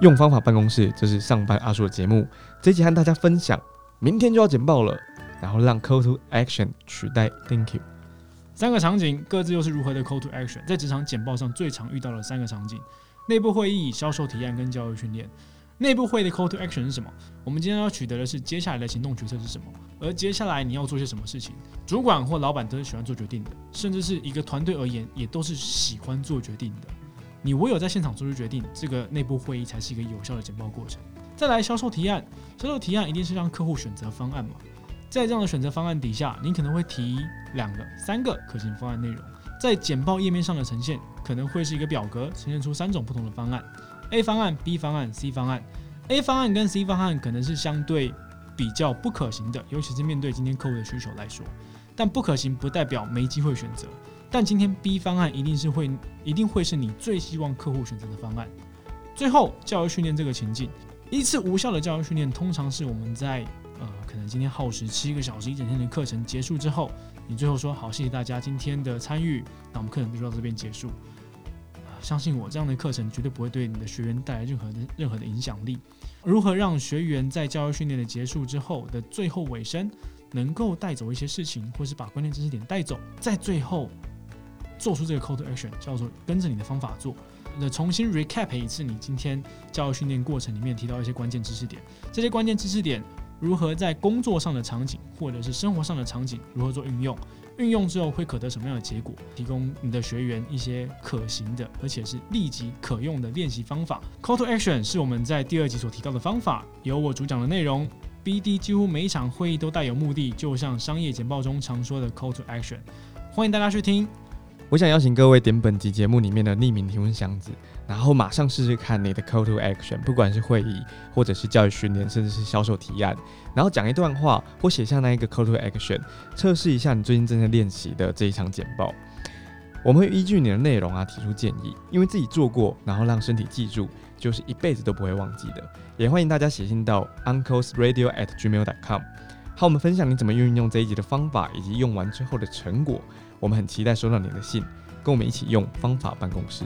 用方法办公室，这是上班阿叔的节目。这集和大家分享，明天就要简报了，然后让 Call to Action 取代 Thank you。三个场景各自又是如何的 Call to Action？在职场简报上最常遇到的三个场景：内部会议、销售提案跟教育训练。内部会的 Call to Action 是什么？我们今天要取得的是接下来的行动决策是什么？而接下来你要做些什么事情？主管或老板都是喜欢做决定的，甚至是一个团队而言，也都是喜欢做决定的。你唯有在现场做出决定，这个内部会议才是一个有效的简报过程。再来销售提案，销售提案一定是让客户选择方案嘛？在这样的选择方案底下，你可能会提两个、三个可行方案内容，在简报页面上的呈现可能会是一个表格，呈现出三种不同的方案。A 方案、B 方案、C 方案，A 方案跟 C 方案可能是相对比较不可行的，尤其是面对今天客户的需求来说。但不可行不代表没机会选择。但今天 B 方案一定是会，一定会是你最希望客户选择的方案。最后，教育训练这个情境，一次无效的教育训练，通常是我们在呃，可能今天耗时七个小时一整天的课程结束之后，你最后说好，谢谢大家今天的参与，那我们课程就到这边结束。相信我，这样的课程绝对不会对你的学员带来任何的任何的影响力。如何让学员在教育训练的结束之后的最后尾声，能够带走一些事情，或是把关键知识点带走，在最后做出这个 call to action，叫做跟着你的方法做。那重新 recap 一次你今天教育训练过程里面提到一些关键知识点，这些关键知识点如何在工作上的场景或者是生活上的场景如何做运用？运用之后会可得什么样的结果？提供你的学员一些可行的，而且是立即可用的练习方法。Call to Action 是我们在第二集所提到的方法，由我主讲的内容。BD 几乎每一场会议都带有目的，就像商业简报中常说的 Call to Action。欢迎大家去听。我想邀请各位点本集节目里面的匿名提问箱子，然后马上试试看你的 call to action，不管是会议或者是教育训练，甚至是销售提案，然后讲一段话或写下那一个 call to action，测试一下你最近正在练习的这一场简报。我们会依据你的内容啊提出建议，因为自己做过，然后让身体记住，就是一辈子都不会忘记的。也欢迎大家写信到 uncle's radio at gmail.com 好，我们分享你怎么运用这一集的方法，以及用完之后的成果。我们很期待收到你的信，跟我们一起用方法办公室。